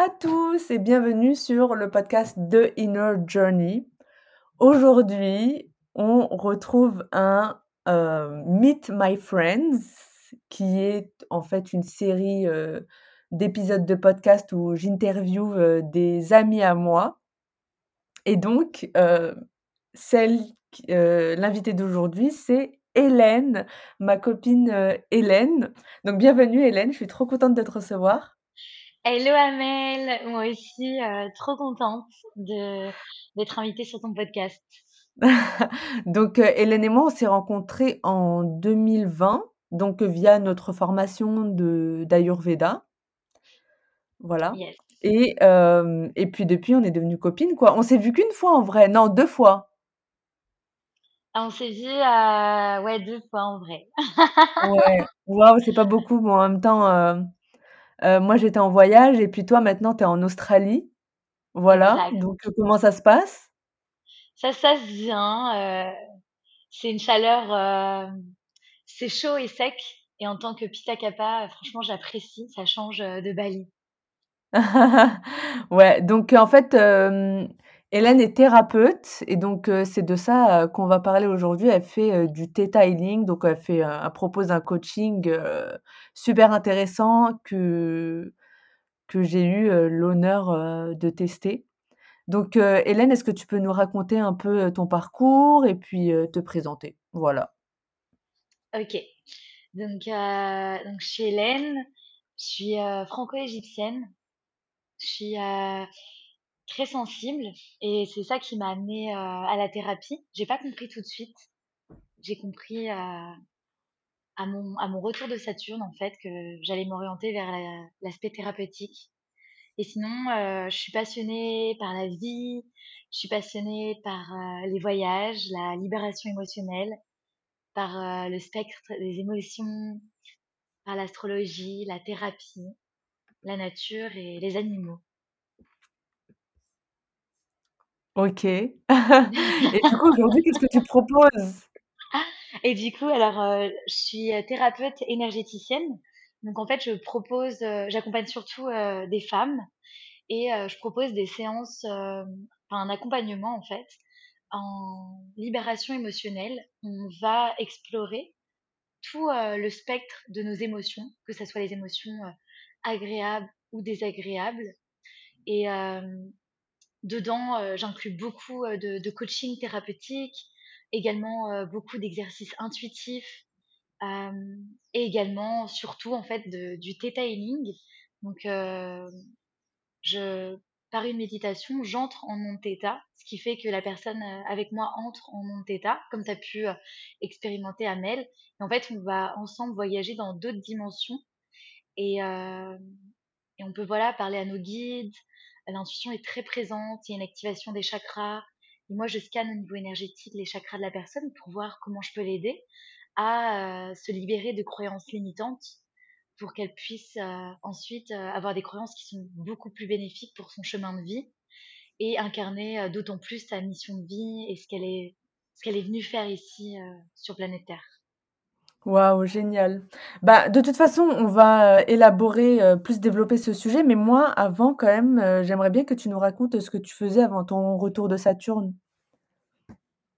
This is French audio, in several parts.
À tous et bienvenue sur le podcast The Inner Journey. Aujourd'hui, on retrouve un euh, Meet My Friends qui est en fait une série euh, d'épisodes de podcast où j'interviewe euh, des amis à moi. Et donc, celle, l'invitée d'aujourd'hui, c'est Hélène, ma copine Hélène. Donc, bienvenue Hélène, je suis trop contente de te recevoir. Hello Amel, moi aussi, euh, trop contente de d'être invitée sur ton podcast. Donc, euh, Hélène et moi, on s'est rencontrés en 2020, donc via notre formation de d'Ayurveda. Voilà. Et, euh, et puis depuis, on est devenues copines, quoi. On s'est vu qu'une fois en vrai, non, deux fois. Ah, on s'est vu, ouais, deux fois en vrai. Ouais, waouh, c'est pas beaucoup, mais en même temps, euh, moi, j'étais en voyage et puis toi, maintenant, tu es en Australie. Voilà, donc euh, comment ça se passe? Ça se passe bien, euh, c'est une chaleur, c'est chaud et sec et en tant que Pitta Kappa, franchement, j'apprécie, ça change, de Bali. Ouais, donc en fait, Hélène est thérapeute et donc c'est de ça, qu'on va parler aujourd'hui. Elle fait, du theta healing, donc elle fait, elle propose un coaching, super intéressant que que j'ai eu, l'honneur, de tester. Donc Hélène, est-ce que tu peux nous raconter un peu, ton parcours et puis, te présenter? Voilà. OK. Donc donc je suis Hélène, je suis, franco-égyptienne. Je suis, très sensible et c'est ça qui m'a amenée, à la thérapie. J'ai pas compris tout de suite. J'ai compris, mon à mon retour de Saturne, en fait, que j'allais m'orienter vers l'aspect thérapeutique et sinon, je suis passionnée par la vie, je suis passionnée par, les voyages, la libération émotionnelle, par, le spectre des émotions, par l'astrologie, la thérapie, la nature et les animaux. OK. Et du coup, aujourd'hui, qu'est-ce que tu proposes? Et du coup, alors, euh, je suis, euh, thérapeute énergéticienne. Donc en fait, je propose, euh, j'accompagne surtout, des femmes et je propose des séances, un accompagnement en fait, en libération émotionnelle. On va explorer tout, le spectre de nos émotions, que ça soit les émotions, agréables ou désagréables et Dedans, j'inclus beaucoup, de coaching thérapeutique, également, beaucoup d'exercices intuitifs, et également, surtout, en fait, du theta healing. Donc, je par une méditation, j'entre en monde theta, ce qui fait que la personne, avec moi entre en monde theta, comme tu as pu, expérimenter Amel et en fait, on va ensemble voyager dans d'autres dimensions et et on peut, voilà, parler à nos guides, l'intuition est très présente, il y a une activation des chakras. Et moi, je scanne au niveau énergétique les chakras de la personne pour voir comment je peux l'aider à euh, se libérer de croyances limitantes pour qu'elle puisse euh, ensuite euh, avoir des croyances qui sont beaucoup plus bénéfiques pour son chemin de vie et incarner d'autant plus sa mission de vie et ce qu'elle est, ce qu'elle est venue faire ici sur planète Terre. Waouh, génial. Bah, de toute façon, on va, élaborer, plus développer ce sujet, mais moi, avant quand même, j'aimerais bien que tu nous racontes, ce que tu faisais avant ton retour de Saturne.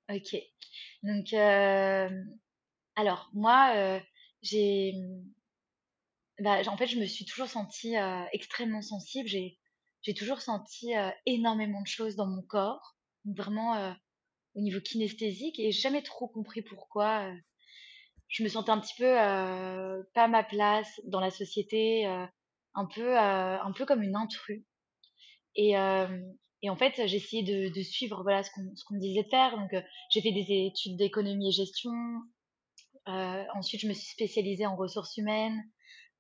OK. Donc, alors moi, j'ai, bah, en fait, je me suis toujours sentie, extrêmement sensible. J'ai toujours senti, énormément de choses dans mon corps, vraiment, au niveau kinesthésique et jamais trop compris pourquoi, je me sentais un petit peu euh, pas ma place dans la société, euh, un peu euh, un peu comme une intrue. Et, et en fait, j'ai essayé de, de, suivre voilà ce qu'on qu'on me disait de faire. Donc, j'ai fait des études d'économie et gestion. ensuite, je me suis spécialisée en ressources humaines.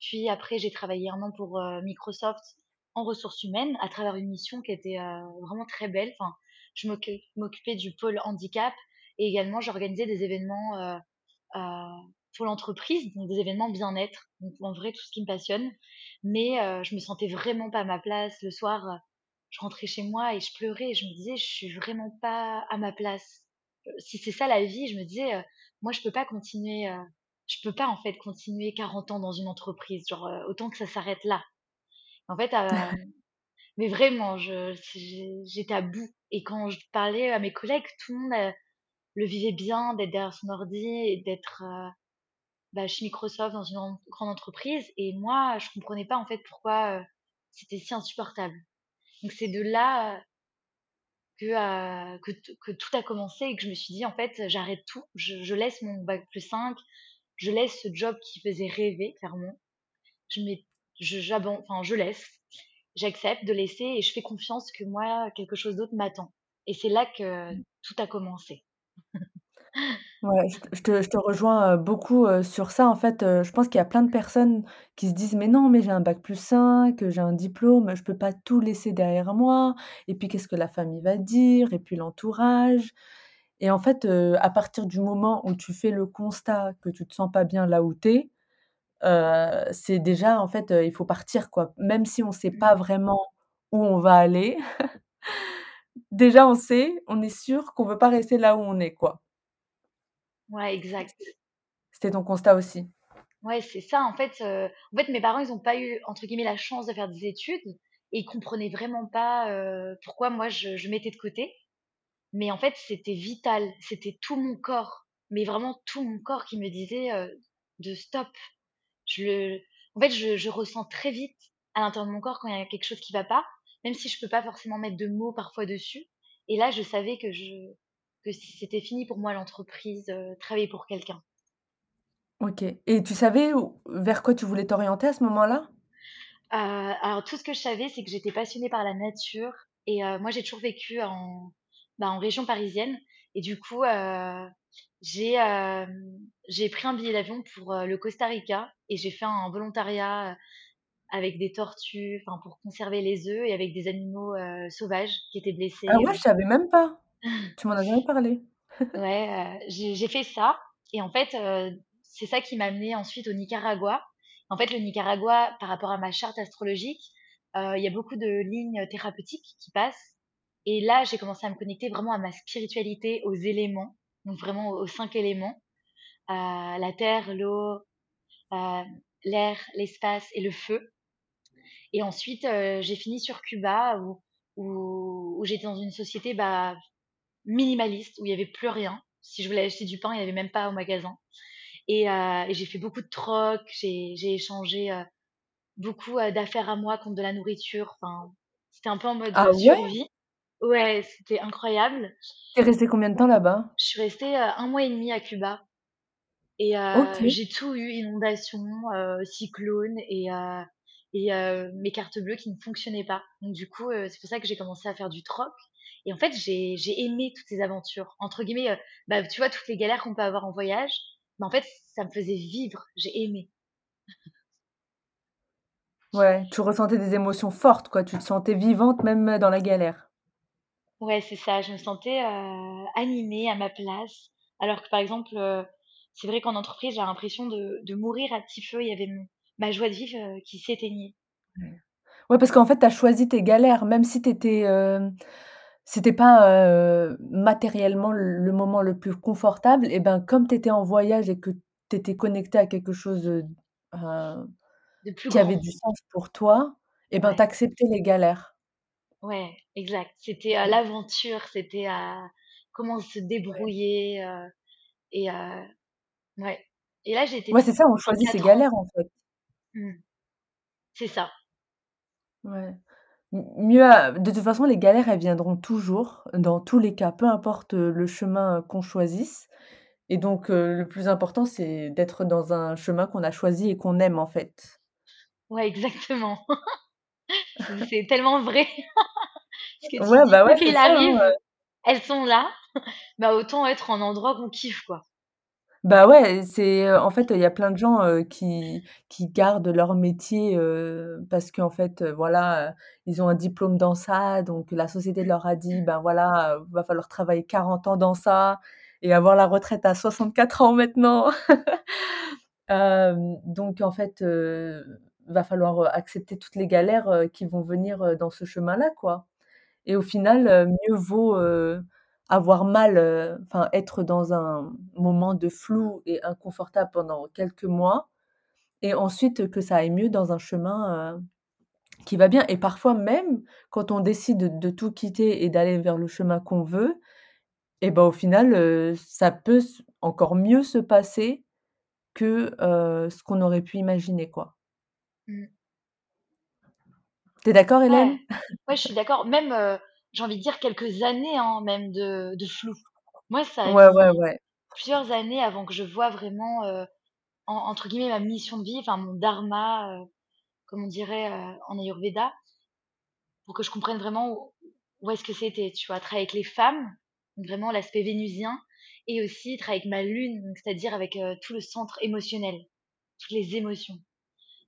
Puis après, j'ai travaillé un an pour Microsoft en ressources humaines à travers une mission qui était vraiment très belle. Enfin, je m'occupais du pôle handicap et également j'organisais des événements pour l'entreprise, donc des événements bien-être, donc en vrai tout ce qui me passionne. Mais je me sentais vraiment pas à ma place le soir. je rentrais chez moi et je pleurais. Et je me disais, je suis vraiment pas à ma place. Si c'est ça la vie, je me disais, moi je peux pas continuer je peux pas en fait continuer 40 ans dans une entreprise, genre euh, autant que ça s'arrête là. En fait, euh, mais vraiment, j'étais à bout. Et quand je parlais à mes collègues, tout le monde euh, le vivait bien d'être derrière son ordi et d'être bah, chez Microsoft dans une grande entreprise. Et moi, je comprenais pas en fait pourquoi c'était si insupportable. Donc c'est de là que, que, que, tout a commencé et que je me suis dit en fait j'arrête tout, je, je laisse mon bac plus 5, je laisse ce job qui faisait rêver, clairement. Je, mets, je, enfin, je laisse, j'accepte de laisser et je fais confiance que moi, quelque chose d'autre m'attend. Et c'est là que mmh. tout a commencé. Ouais, je te je te rejoins, beaucoup, sur ça. En fait, je pense qu'il y a plein de personnes qui se disent: «Mais non, mais j'ai un bac plus 5, j'ai un diplôme, je peux pas tout laisser derrière moi et puis qu'est-ce que la famille va dire et puis l'entourage». Et en fait, heu, à partir du moment où tu fais le constat que tu te sens pas bien là où tu es, heu, c'est déjà en fait, heu, il faut partir quoi. Même si on sait pas Mmh. vraiment où on va aller, déjà on sait, on est sûr qu'on veut pas rester là où on est quoi. Ouais, exact. C'était ton constat aussi? Ouais, c'est ça en fait, heu, en fait mes parents ils ont pas eu entre guillemets «la chance» de faire des études et ils comprenaient vraiment pas, heu, pourquoi moi je je mettais de côté. Mais en fait, c'était vital, c'était tout mon corps, mais vraiment tout mon corps qui me disait, heu, de stop. Je le en fait, je je ressens très vite à l'intérieur de mon corps quand il y a quelque chose qui va pas, même si je peux pas forcément mettre de mots parfois dessus. Et là, je savais que je que c'était fini pour moi l'entreprise, heu, travailler pour quelqu'un. OK et tu savais vers quoi tu voulais t'orienter à ce moment-là? Heu, alors tout ce que je savais, c'est que j'étais passionnée par la nature et heu, moi j'ai toujours vécu en, bah, en région parisienne et du coup, j'ai, j'ai pris un billet d'avion pour, le Costa Rica et j'ai fait un volontariat, avec des tortues, pour conserver les œufs et avec des animaux, heu, sauvages qui étaient Ah blessés, ouais, je savais même pas. Tu m'en as jamais parlé. Ouais, heu, j'ai fait ça et en fait, heu, c'est ça qui m'a amenée ensuite au Nicaragua. En fait, le Nicaragua, par rapport à ma charte astrologique, il y a beaucoup de lignes thérapeutiques qui passent et là, j'ai commencé à me connecter vraiment à ma spiritualité, aux éléments, donc vraiment aux 5 éléments, la terre, l'eau, l'air, l'espace et le feu et ensuite, heu, j'ai fini sur Cuba où où où j'étais dans une société, bah, minimaliste où il y avait plus rien. Si je voulais acheter du pain, il y avait même pas au magasin. Et, heu, et j'ai fait beaucoup de troc, j'ai échangé, heu, beaucoup, d'affaires à moi contre de la nourriture. Enfin, c'était un peu en mode, Ah ouais? survie. Ouais, c'était incroyable. Tu es restée combien de temps là-bas? Je suis restée, 1 mois et demi à Cuba et j'ai tout eu, inondations, heu, cyclones et et heu, mes cartes bleues qui ne fonctionnaient pas. Donc du coup, heu, c'est pour ça que j'ai commencé à faire du troc et en fait, j'ai j'ai aimé toutes ces aventures. Entre guillemets, heu, bah, tu vois toutes les galères qu'on peut avoir en voyage, mais en fait, ça me faisait vivre, j'ai aimé. Ouais, tu ressentais des émotions fortes quoi, tu te sentais vivante même, dans la galère? Ouais, c'est ça, je me sentais, heu, animée à ma place. Alors que par exemple, c'est vrai qu'en entreprise, j'ai l'impression de de mourir à petit feu. Il y avait mon ma joie de vivre, heu, qui s'éteignait. Ouais. Ouais, parce qu'en fait, tu as choisi tes galères, même si tu étais, hem, c'était pas, heu, matériellement le moment le plus confortable et ben, comme tu étais en voyage et que tu étais connectée à quelque chose, De plus qui avait du sens pour toi et ben, tu Ouais, acceptais les galères. ouais, exact. C'était, l'aventure, c'était, comment se débrouiller, et ouais et là, j'ai été Ouais, c'est ça, on choisit ses 4 ans. galères, en fait. Mmh, c'est ça. Ouais. M mieux à de toute façon, les galères, elles viendront toujours, dans tous les cas, peu importe, le chemin, qu'on choisisse et donc le plus important, c'est d'être dans un chemin qu'on a choisi et qu'on aime, en fait. Ouais, exactement. C'est c'est tellement vrai ce que tu Ouais, dis. bah, Quoi ouais, c'est qu'il ça, hein, elles sont là, bah, autant être en endroit qu'on kiffe, quoi. Bah, ouais, c'est, en fait, il y a plein de gens, qui qui gardent leur métier, parce qu'en fait, voilà, ils ont un diplôme dans ça, donc la société leur a dit: «Ben, voilà, heu, va falloir travailler 40 ans dans ça et avoir la retraite à 64 ans maintenant». Donc en fait, heu, va falloir, accepter toutes les galères, qui vont venir, dans ce chemin-là, quoi et au final, mieux vaut, avoir mal, heu, enfin être dans un moment de flou et inconfortable pendant quelques mois et ensuite que ça aille mieux dans un chemin, heu, qui va bien et parfois même quand on décide de de tout quitter et d'aller vers le chemin qu'on veut et bah, au final, heu, ça peut encore mieux se passer que, ce qu'on aurait pu imaginer, quoi. Mmh. Tu es d'accord, Ouais, Hélène? ouais, je suis d'accord. Même, j'ai envie de dire quelques années, hein, même de de flou. Moi, ça a Ouais, ouais, mis ouais. plusieurs années avant que je voie vraiment, en entre guillemets «ma mission de vie», enfin mon dharma, heu, comme on dirait, heu, en ayurveda, pour que je comprenne vraiment où où est-ce que c'était, tu vois? Travailler avec les femmes, vraiment l'aspect vénusien et aussi travailler avec ma lune, c'est-à-dire avec, heu, tout le centre émotionnel, toutes les émotions.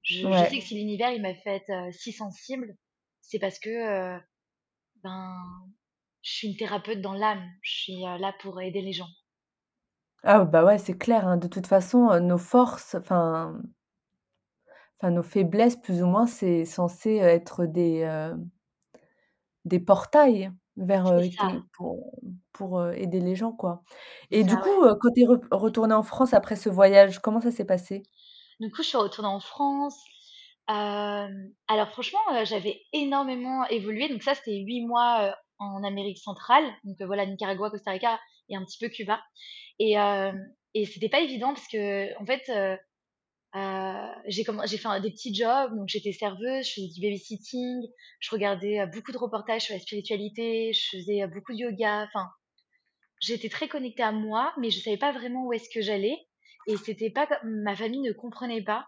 Je je sais que si l'univers il m'a faite, heu, si sensible, c'est parce que, heu, ben, je suis une thérapeute dans l'âme. Je suis, heu, là pour aider les gens. Ah bah, ouais, c'est clair, hein. De toute façon, heu, nos forces, enfin enfin nos faiblesses plus ou moins, c'est censé être des, des portails vers, C'est heu, ça, qui pour pour, aider les gens, quoi c'est et du ça, ouais. coup, heu, quand tu es re retournée en France après ce voyage, comment ça s'est passé? Du coup, je suis retournée en France. Alors franchement, j'avais énormément évolué. Donc ça, c'était 8 mois, en Amérique centrale. Donc, voilà, Nicaragua, Costa Rica et un petit peu Cuba et et c'était pas évident parce qu'en fait, heu heu, j'ai fait des petits jobs. Donc j'étais serveuse, je faisais du babysitting, je regardais, beaucoup de reportages sur la spiritualité, je faisais, beaucoup de yoga. Enfin, j'étais très connectée à moi, mais je savais pas vraiment où est-ce que j'allais et c'était pas ma famille ne comprenait pas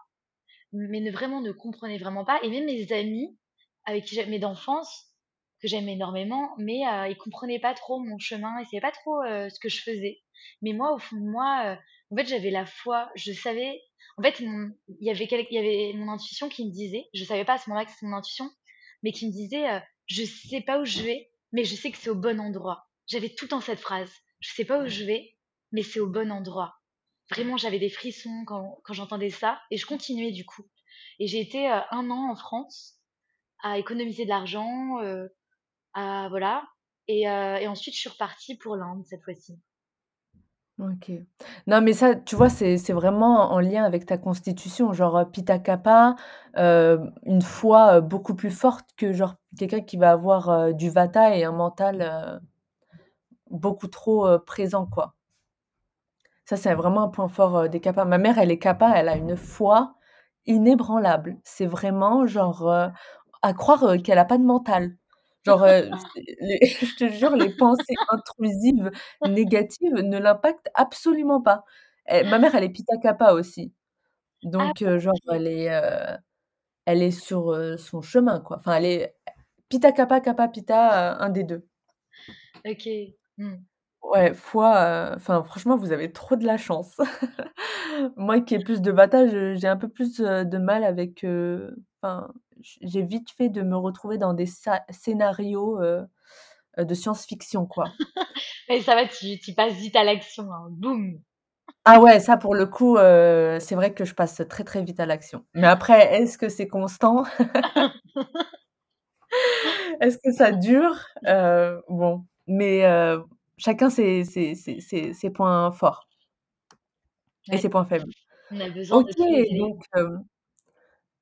mais ne vraiment ne comprenait vraiment pas et même mes amis avec qui j'aimais d'enfance, que j'aime énormément, mais heu, ils comprenaient pas trop mon chemin, ils savaient pas trop, heu, ce que je faisais. Mais moi, au fond de moi, heu, en fait, j'avais la foi, je savais en fait, il y avait il y avait mon intuition qui me disait, je savais pas à ce moment-là que c'était mon intuition, mais qui me disait, heu: «Je sais pas où je vais, mais je sais que c'est au bon endroit». J'avais tout le temps cette phrase: «Je sais pas où je vais, mais c'est au bon endroit». Vraiment, j'avais des frissons quand quand j'entendais ça et je continuais du coup et j'ai été, heu, 1 an en France à économiser de l'argent, heu, à voilà et heu et ensuite je suis repartie pour l'Inde cette fois-ci. OK. Non, mais ça, tu vois, c'est vraiment en lien avec ta constitution, genre, heu, Pitta Kappa, heu, une foi, beaucoup plus forte que genre quelqu'un qui va avoir, du Vata et un mental, beaucoup trop, présent, quoi. Ça, c'est vraiment un point fort, heu, des Kappa. Ma mère, elle est Kappa, elle a une foi inébranlable. C'est vraiment genre, heu, à croire, heu, qu'elle a pas de mental. Genre, les je te jure, les pensées intrusives, négatives ne l'impactent absolument pas. Elle ma mère, elle est Pitta Kappa aussi. Ah Donc, genre, elle est, elle est sur, son chemin, quoi. Enfin, elle est Pitta Kappa, Kappa Pitta, heu, un des 2. OK. Mmh. Ouais, foi, heu, enfin franchement vous avez trop de la chance. Moi qui ai plus de Vata, je j'ai un peu plus, heu, de mal avec, heu, enfin, j j'ai vite fait de me retrouver dans des sa scénarios, heu heu, de science-fiction, quoi. Mais ça va, tu tu passes vite à l'action, hein, boum! Ah ouais, ça pour le coup, heu, c'est vrai que je passe très, très vite à l'action. Mais après, est-ce que c'est constant? Est-ce que ça dure? Heu, bon, mais heu, chacun ses ses ses ses ses points forts et ses points faibles. on a besoin OK, de donc hem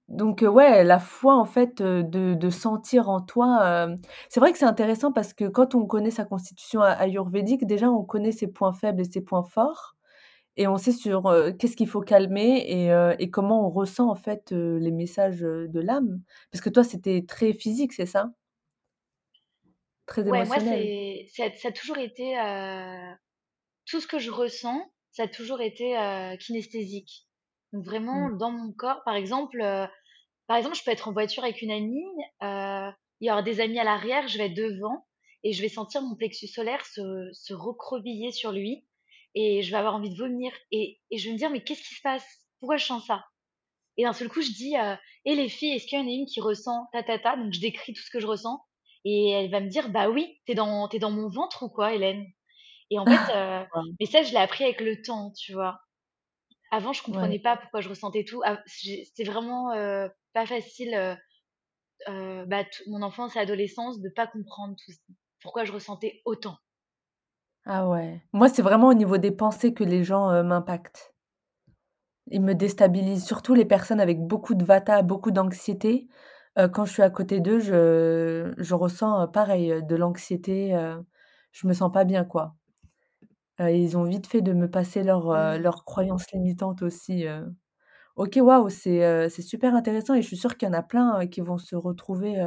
Donc heu, ouais, la foi en fait, heu, de de sentir en toi, c'est vrai que c'est intéressant parce que quand on connaît sa constitution ayurvédique, déjà on connaît ses points faibles et ses points forts et on sait sur, qu'est-ce qu'il faut calmer et comment on ressent en fait, les messages, de l'âme. Parce que toi, c'était très physique, c'est ça? Très Ouais, moi émotionnel? ça ça a toujours été, heu, tout ce que je ressens, ça a toujours été, heu, kinesthésique. Donc vraiment Mmh. dans mon corps, par exemple, heu Par exemple, je peux être en voiture avec une amie, il y aura des amis à l'arrière, je vais être devant et je vais sentir mon plexus solaire se se recroqueviller sur lui et je vais avoir envie de vomir et, et je vais me dire mais qu'est-ce qui se passe? Pourquoi je sens ça? Et d'un seul coup je dis euh, et les filles est-ce qu'il y en a une qui ressent ta ta ta? Donc je décris tout ce que je ressens et elle va me dire bah oui t'es dans t'es dans mon ventre ou quoi Hélène? Et en fait euh, Waouh. mais ça je l'ai appris avec le temps tu vois. Avant je Ouais. comprenais pas pourquoi je ressentais tout. Ah, C'était vraiment euh, pas facile euh, euh, bah, mon enfance et adolescence de pas comprendre tout, pourquoi je ressentais autant. Ah ouais. Moi, c'est vraiment au niveau des pensées que les gens, m'impactent. Ils me déstabilisent, surtout les personnes avec beaucoup de vata, beaucoup d'anxiété. Heu, quand je suis à côté d'eux, je je ressens, heu, pareil, heu, de l'anxiété, heu, je me sens pas bien, quoi. Heu, ils ont vite fait de me passer leurs, heu, leurs croyances limitantes aussi, heu. OK, waouh, c'est, heu, c'est super intéressant et je suis sûre qu'il y en a plein, heu, qui vont se retrouver,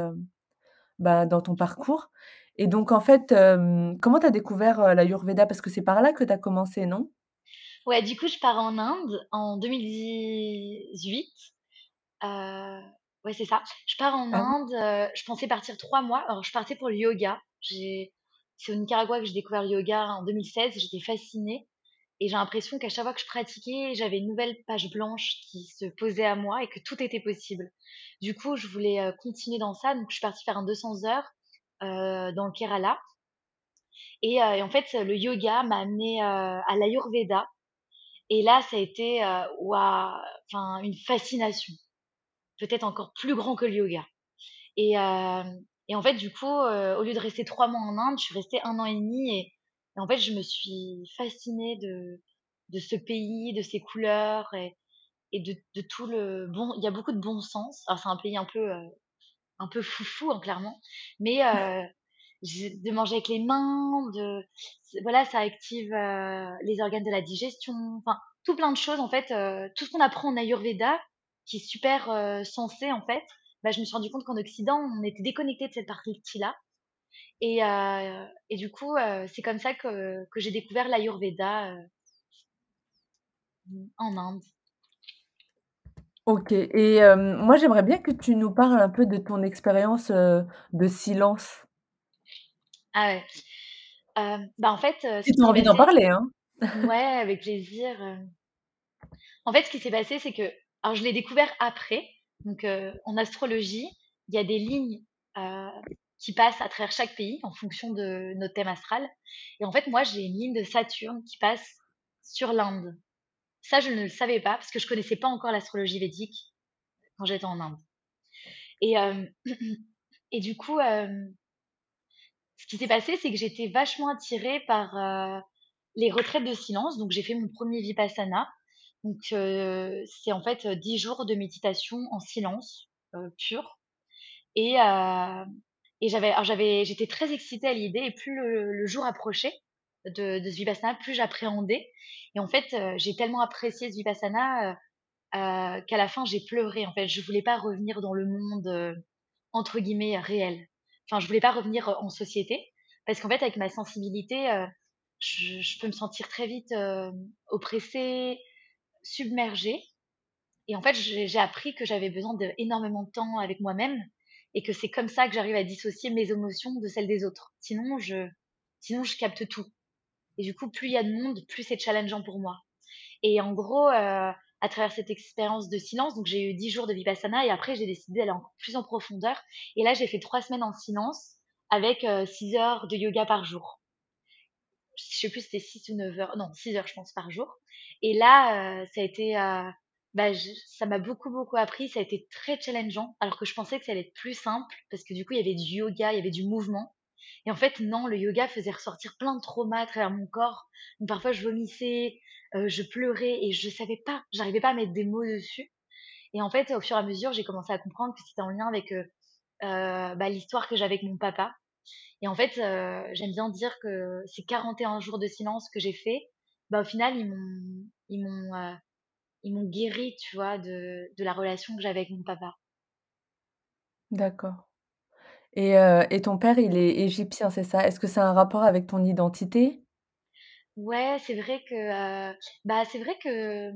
bah, dans ton parcours et donc en fait, hem, comment tu as découvert, heu, l'Ayurveda? Parce que c'est par là que tu as commencé, non? Ouais, du coup, je pars en Inde en 2018. Euh, ouais, c'est ça. Je pars en Ah? Inde. euh, je pensais partir trois mois. Alors, je partais pour le yoga. J'ai, c'est au Nicaragua que j'ai découvert le yoga en 2016. J'étais fascinée. Et j'ai l'impression qu'à chaque fois que je pratiquais, j'avais une nouvelle page blanche qui se posait à moi et que tout était possible. Du coup, je voulais euh, continuer dans ça. Donc, je suis partie faire un 200 heures euh, dans le Kerala. Et, euh, et en fait, le yoga m'a amené euh, à l'Ayurveda. Et là, ça a été euh, ouah, enfin, une fascination, peut-être encore plus grand que le yoga. Et, euh, en fait, du coup, euh, au lieu de rester trois mois en Inde, je suis restée un an et demi. Et, en fait, je me suis fascinée de, ce pays, de ses couleurs et, de, tout le bon. Il y a beaucoup de bon sens. C'est un pays un peu, euh, un peu foufou, hein, clairement. Mais de manger avec les mains, de voilà, ça active les organes de la digestion, enfin tout plein de choses en fait, tout ce qu'on apprend en Ayurveda, qui est super euh, sensé en fait. Bah, je me suis rendu compte qu'en Occident, on était déconnecté de cette partie-là. Et, euh, et du coup, euh, c'est comme ça que, que j'ai découvert l'Ayurveda euh, en Inde. OK et moi, j'aimerais bien que tu nous parles un peu de ton expérience, de silence. Ah ouais. Bah en fait, Si tu as envie d'en parler, hein? ouais, avec plaisir. En fait, ce qui s'est passé, c'est que, alors je l'ai découvert après. Donc, euh, en astrologie, il y a des lignes euh, qui passent à travers chaque pays en fonction de notre thème astral. Et en fait, moi, j'ai une ligne de Saturne qui passe sur l'Inde. Ça, je ne le savais pas parce que je connaissais pas encore l'astrologie védique quand j'étais en Inde. Et, euh, et du coup, ce qui s'est passé, c'est que j'étais vachement attirée par les retraites de silence. Donc, j'ai fait mon premier Vipassana. Donc, c'est en fait euh, 10 jours de méditation en silence pur. Et, et j'avais, j'avais, j'étais très excitée à l'idée. Et plus le, jour approchait de, de ce Vipassana, plus j'appréhendais. Et en fait, j'ai tellement apprécié ce Vipassana qu'à la fin, j'ai pleuré. En fait, je voulais pas revenir dans le monde entre guillemets réel. Enfin, je voulais pas revenir en société parce qu'en fait, avec ma sensibilité, je, je peux me sentir très vite oppressée, submergée. Et en fait, j'ai appris que j'avais besoin d'énormément de temps avec moi-même et que c'est comme ça que j'arrive à dissocier mes émotions de celles des autres. Sinon, je, sinon, je capte tout. Et du coup, plus il y a de monde, plus c'est challengeant pour moi. Et en gros, euh, à travers cette expérience de silence, donc j'ai eu 10 jours de Vipassana et après j'ai décidé d'aller plus en profondeur. Et là, j'ai fait trois semaines en silence avec euh, 6 heures de yoga par jour. Je sais plus c'était 6 ou 9 heures, non, 6 heures je pense par jour. Et là, euh, ça a été, euh, bah, ça m'a beaucoup beaucoup appris, ça a été très challengeant, alors que je pensais que ça allait être plus simple, parce que du coup il y avait du yoga, il y avait du mouvement. Et en fait, non, le yoga faisait ressortir plein de traumas à travers mon corps. Donc parfois, je vomissais, euh, je pleurais et je savais pas, j'arrivais pas à mettre des mots dessus. Et en fait, au fur et à mesure, j'ai commencé à comprendre que c'était en lien avec bah, l'histoire que j'avais avec mon papa. Et en fait, euh, j'aime bien dire que ces 41 jours de silence que j'ai fait, bah, au final, ils m'ont, ils m'ont, euh, ils m'ont guéri, tu vois, de, de la relation que j'avais avec mon papa. D'accord et heu et ton père, il est égyptien, c'est ça? Est-ce que a un rapport avec ton identité? Ouais, c'est vrai que, bah, c'est vrai que,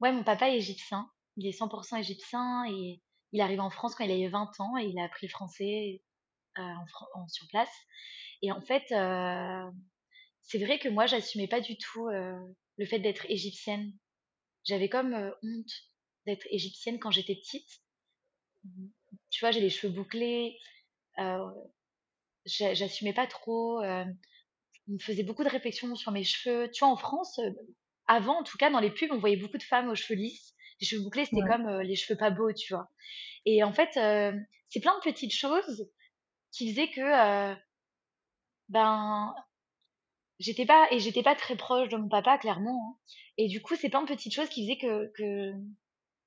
ouais, mon papa est égyptien. Il est 100% égyptien et il est arrivé en France quand il avait 20 ans et il a appris le français, en Fran en sur place et en fait, heu, c'est vrai que moi, j'assumais pas du tout, heu, le fait d'être égyptienne. J'avais comme, honte d'être égyptienne quand j'étais petite. Tu vois, j'ai les cheveux bouclés, j'assumais pas trop, on me faisait beaucoup de réflexions sur mes cheveux. Tu vois, en France, avant, en tout cas, dans les pubs, on voyait beaucoup de femmes aux cheveux lisses. Les cheveux bouclés, c'était Ouais. comme, les cheveux pas beaux, tu vois? Et en fait, c'est plein de petites choses qui faisaient que, ben, j'étais pas et j'étais pas très proche de mon papa, clairement, hein. Et du coup, c'est plein de petites choses qui faisaient que que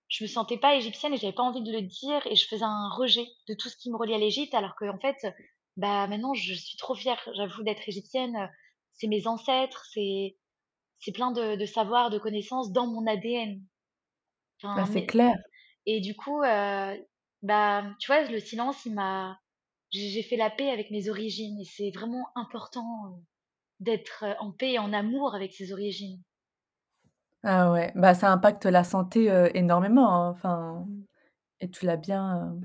je me sentais pas égyptienne et j'avais pas envie de le dire et je faisais un rejet de tout ce qui me reliait à l'Égypte alors qu'en fait, bah, maintenant je suis trop fière, j'avoue, d'être égyptienne, c'est mes ancêtres, c'est c'est plein de de savoirs, de connaissances dans mon ADN. Bah, Enfin, c'est mais clair. et du coup, bah, tu vois, le silence, il m'a j'ai fait la paix avec mes origines et c'est vraiment important, heu, d'être, heu, en paix et en amour avec ses origines. Ah ouais, bah, ça impacte la santé, heu, énormément, hein, enfin et tu l'as bien,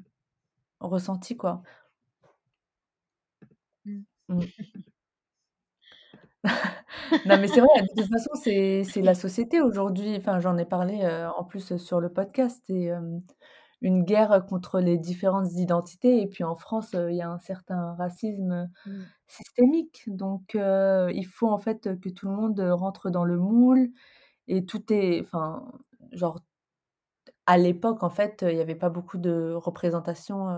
ressenti, quoi. Mmh. Mmh. Non, mais c'est vrai, de toute façon, c'est c'est la société aujourd'hui, enfin, j'en ai parlé, en plus, sur le podcast et une guerre contre les différentes identités et puis en France, il y a un certain racisme, Mmh. systémique donc il faut en fait, que tout le monde, rentre dans le moule et tout est enfin, genre, à l'époque, en fait, il y avait pas beaucoup de représentation,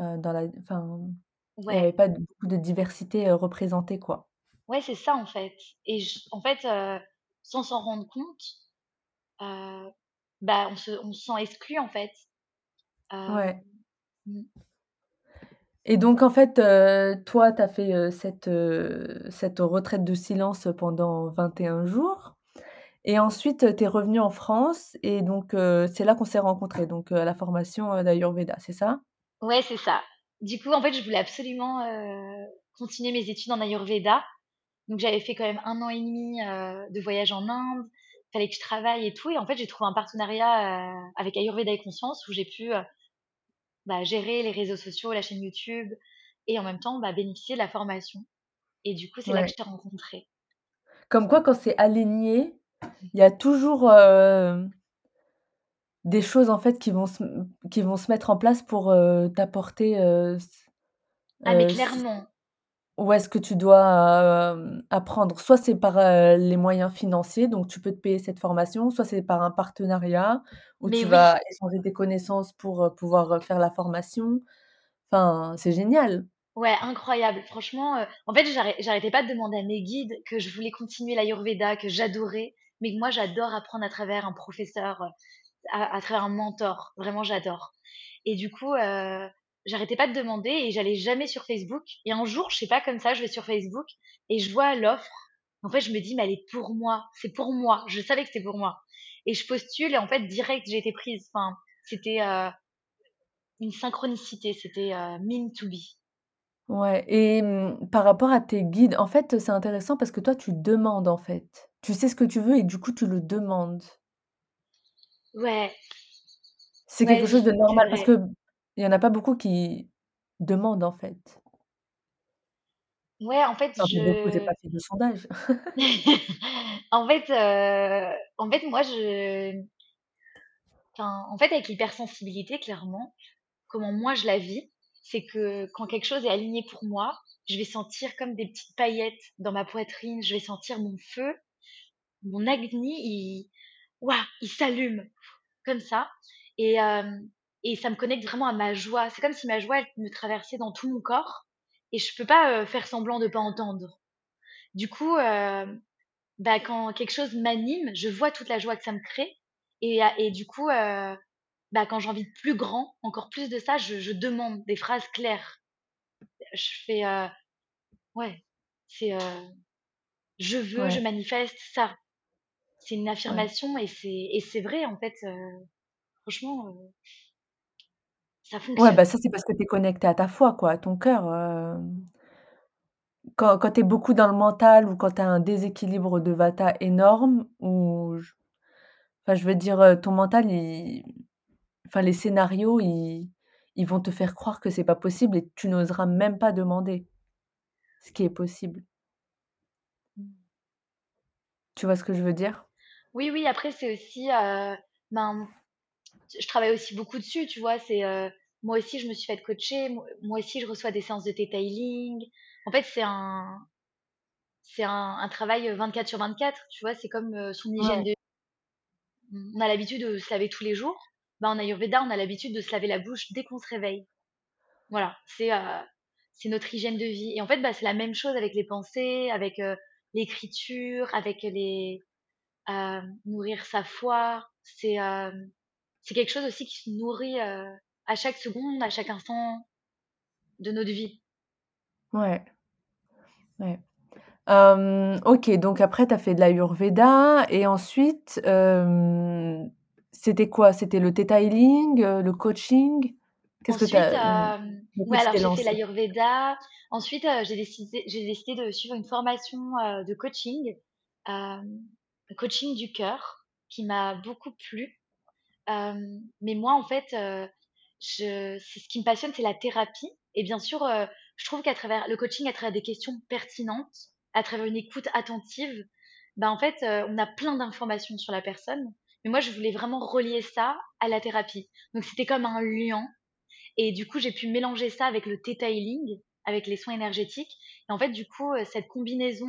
heu, dans la enfin, il y Ouais. avait pas de beaucoup de diversité, représentée, quoi. Ouais, c'est ça, en fait et en fait, sans s'en rendre compte, bah, on se on se sent exclu, en fait. Heu, Ouais. mmh. Et donc en fait, heu, toi, tu as fait, heu, cette, cette retraite de silence pendant 21 jours et ensuite, tu es revenue en France et donc c'est là qu'on s'est rencontrés, donc à la formation, d'Ayurveda, c'est ça? Ouais, c'est ça. Du coup, en fait, je voulais absolument, continuer mes études en Ayurveda. Donc j'avais fait quand même un an et demi 2 de voyage en Inde. Fallait que je travaille et tout. Et en fait, j'ai trouvé un partenariat, heu, avec Ayurveda et Conscience où j'ai pu, heu, bah, gérer les réseaux sociaux, la chaîne YouTube et en même temps, bah, bénéficier de la formation. Et du coup, c'est là que je t'ai rencontré. Comme quoi quand c'est aligné, il y a toujours, hem, des choses en fait qui vont se qui vont se mettre en place pour, t'apporter, Ah mais clairement, Où est-ce que tu dois, hem, apprendre? Soit c'est par, heu, les moyens financiers, donc tu peux te payer cette formation, soit c'est par un partenariat où mais tu oui. vas échanger tes connaissances pour, heu, pouvoir, faire la formation. Enfin, c'est génial. Ouais, incroyable. Franchement, en fait, j'arrê j'arrêtais pas de demander à mes guides que je voulais continuer l'ayurveda, que j'adorais, mais que moi j'adore apprendre à travers un professeur, à à travers un mentor. Vraiment, j'adore. Et du coup, j'arrêtais pas de demander et j'allais jamais sur Facebook et un jour, je sais pas, comme ça, je vais sur Facebook et je vois l'offre. En fait, je me dis: «Mais elle est pour moi, c'est pour moi». Je savais que c'était pour moi et je postule et en fait, direct, j'ai été prise. Enfin, c'était, heu, une synchronicité, c'était, heu, meant to be. Ouais et mmh, par rapport à tes guides, en fait, c'est intéressant parce que toi, tu demandes, en fait. Tu sais ce que tu veux et du coup, tu le demandes. Ouais, C'est ouais, quelque chose de normal parce vrai. Qu'il y en a pas beaucoup qui demandent, en fait. Ouais, en fait, Enfin, pas beaucoup, j'ai je pas fait de sondage. en fait, heu, en fait, moi, je enfin, en fait, avec l'hypersensibilité, clairement, comment moi je la vis, c'est que quand quelque chose est aligné pour moi, je vais sentir comme des petites paillettes dans ma poitrine, je vais sentir mon feu, mon Agni, il waouh, il s'allume comme ça et et ça me connecte vraiment à ma joie. C'est comme si ma joie, elle me traversait dans tout mon corps et je peux pas, heu, faire semblant de pas entendre. Du coup, heu Bah, quand quelque chose m'anime, je vois toute la joie que ça me crée et a et du coup, bah, quand j'ai envie de plus grand, encore plus de ça, je je demande des phrases claires. Je fais, ouais, c'est, «Je veux, je manifeste ça». C'est une ouais. affirmation et c'est et c'est vrai en fait, franchement, ça Ouais, bah, ça, c'est parce que tu es connecté à ta foi, quoi, à ton cœur, hem, quand quand tu es beaucoup dans le mental ou quand tu as un déséquilibre de Vata énorme ou j enfin, je veux dire, heu, ton mental, il enfin, les scénarios, ils ils vont te faire croire que c'est pas possible et tu n'oseras même pas demander ce qui est possible. Tu vois ce que je veux dire? Oui, oui, après c'est aussi, heu, ben, je travaille aussi beaucoup dessus, tu vois? C'est, heu, moi aussi je me suis fait coacher, mo moi aussi je reçois des séances de detailing. En fait, c'est un c'est un un travail, heu, 24 sur 24, tu vois? C'est comme, heu, son hygiène Ouais, de on a l'habitude de se laver tous les jours. Ben, en ayurveda, on a l'habitude de se laver la bouche dès qu'on se réveille. Voilà, c'est, notre hygiène de vie et en fait, bah, c'est la même chose avec les pensées, avec, l'écriture, avec les nourrir sa foi. C'est, c'est quelque chose aussi qui se nourrit, heu, à chaque seconde, à chaque instant de notre vie. ouais, ouais. OK, donc après tu as fait de l'ayurveda et ensuite, c'était quoi? C'était le theta healing, heu, le coaching? Qu'est-ce que tu as quoi ouais, tu alors t'es j'ai fait l'ayurveda. Ensuite, j'ai décidé de suivre une formation, de coaching, coaching du cœur qui m'a beaucoup plu. Mais moi, en fait, je ce qui me passionne, c'est la thérapie et bien sûr, je trouve qu'à travers le coaching, à travers des questions pertinentes, à travers une écoute attentive, bah, en fait, on a plein d'informations sur la personne. Mais moi, je voulais vraiment relier ça à la thérapie. Donc c'était comme un lien et du coup, j'ai pu mélanger ça avec le theta avec les soins énergétiques et en fait, du coup, cette combinaison,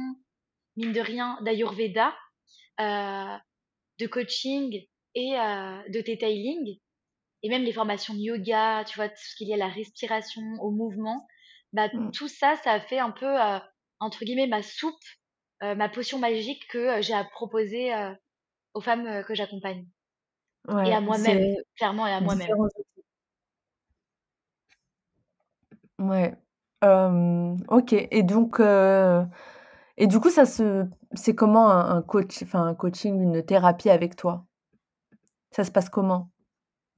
mine de rien, d'ayurveda, de coaching et heu, de theta healing et même les formations de yoga, tu vois? Tout ce qui est lié à la respiration, au mouvement, bah, Mmh, tout ça, ça a fait un peu, heu, entre guillemets «ma soupe», heu, ma potion magique que, j'ai à proposer, aux femmes, que j'accompagne et à moi-même, clairement et à moi-même. Ouais, OK et donc et du coup ça se c'est comment un un coach enfin un coaching, une thérapie avec toi? Ça se passe comment?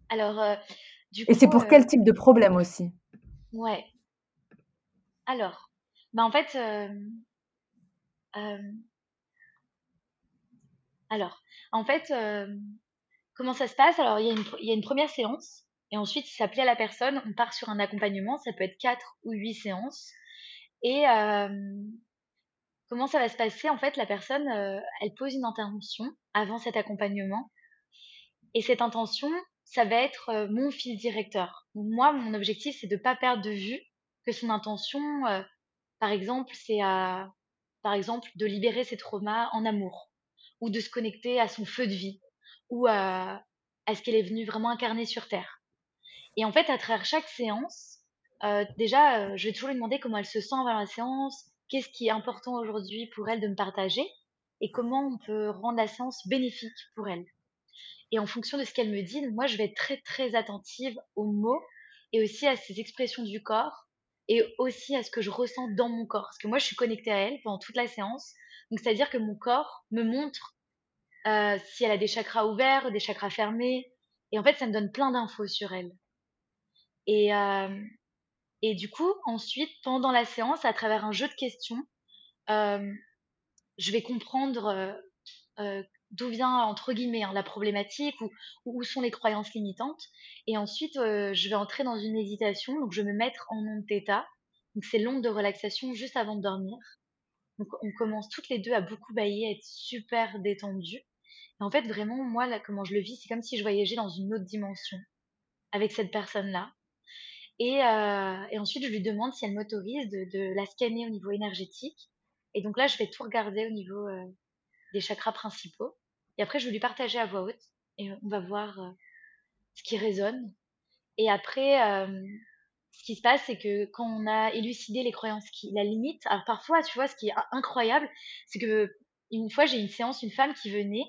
Alors, du Et c'est pour quel heu type de problème aussi? ouais, alors, bah, en fait, alors, en fait, comment ça se passe? Alors, il y a une il y a une 1 séance et ensuite, si ça plaît à la personne, on part sur un accompagnement. Ça peut être 4 ou 8 séances et Comment ça va se passer? En fait, la personne, heu, elle pose une intention avant cet accompagnement et cette intention, ça va être, heu, mon fil directeur. Moi, mon objectif, c'est de pas perdre de vue que son intention, heu, par exemple, c'est, heu, par exemple, de libérer ses traumas en amour ou de se connecter à son feu de vie ou, à ce qu'elle est venue vraiment incarner sur terre. Et en fait, à travers chaque séance, heu, déjà, je vais toujours lui demander comment elle se sent avant la séance, qu'est-ce qui est important aujourd'hui pour elle de me partager et comment on peut rendre la séance bénéfique pour elle. Et en fonction de ce qu'elle me dit, moi, je vais être très, très attentive aux mots et aussi à ses expressions du corps et aussi à ce que je ressens dans mon corps. Parce que moi, je suis connectée à elle pendant toute la séance. Donc, c'est-à-dire que mon corps me montre euh, si elle a des chakras ouverts, des chakras fermés. Et en fait, ça me donne plein d'infos sur elle. Et, euh, et du coup, ensuite, pendant la séance, à travers un jeu de questions, euh, je vais comprendre d'où vient, entre guillemets, hein, la problématique ou, où sont les croyances limitantes. Et ensuite, euh, je vais entrer dans une méditation. Donc, je vais me mettre en onde theta. Donc, c'est l'onde de relaxation juste avant de dormir. Donc, on commence toutes les deux à beaucoup bailler, à être super détendues. Et en fait, vraiment, moi, comment je le vis, c'est comme si je voyageais dans une autre dimension avec cette personne-là. Et, euh, et ensuite, je lui demande si elle m'autorise de, de la scanner au niveau énergétique. Et donc là, je vais tout regarder au niveau euh, des chakras principaux. Et après, je vais lui partager à voix haute. Et on va voir euh, ce qui résonne. Et après, euh, ce qui se passe, c'est que quand on a élucidé les croyances qui la limitent, alors parfois, tu vois, ce qui est incroyable, c'est que une fois, j'ai une séance, une femme qui venait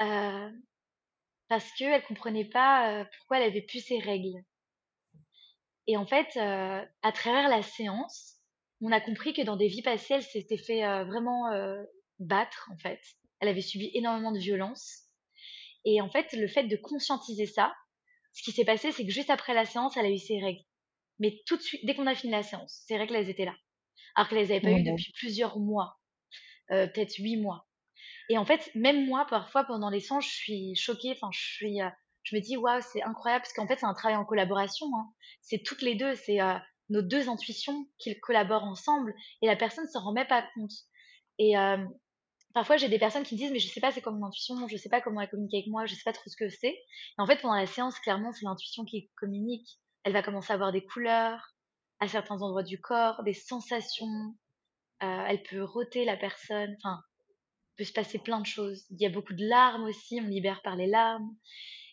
euh, parce qu'elle comprenait pas pourquoi elle avait plus ses règles. Et en fait, à travers la séance, on a compris que dans des vies passées, elle s'était fait, vraiment, battre, en fait. Elle avait subi énormément de violences et en fait, le fait de conscientiser ça, ce qui s'est passé, c'est que juste après la séance, elle a eu ses règles. Mais tout de suite, dès qu'on a fini la séance, ses règles, elles étaient là. Alors qu'elle les avait pas eues depuis plusieurs mois, heu, peut-être 8 mois. Et en fait, même moi, parfois, pendant les séances, je suis choquée, enfin, je suis, je me dis: «Waouh, c'est incroyable» parce qu'en fait, c'est un travail en collaboration, hein. C'est toutes les 2, c'est, heu, nos 2 intuitions qui collaborent ensemble et la personne s'en rend même pas compte. Et parfois j'ai des personnes qui me disent: «Mais je sais pas c'est quoi mon intuition, je sais pas comment elle communique avec moi, je sais pas trop ce que c'est» et en fait, pendant la séance, clairement, c'est l'intuition qui communique. Elle va commencer à voir des couleurs à certains endroits du corps, des sensations, heu, elle peut rôter la personne, enfin, il peut se passer plein de choses. Il y a beaucoup de larmes aussi, on libère par les larmes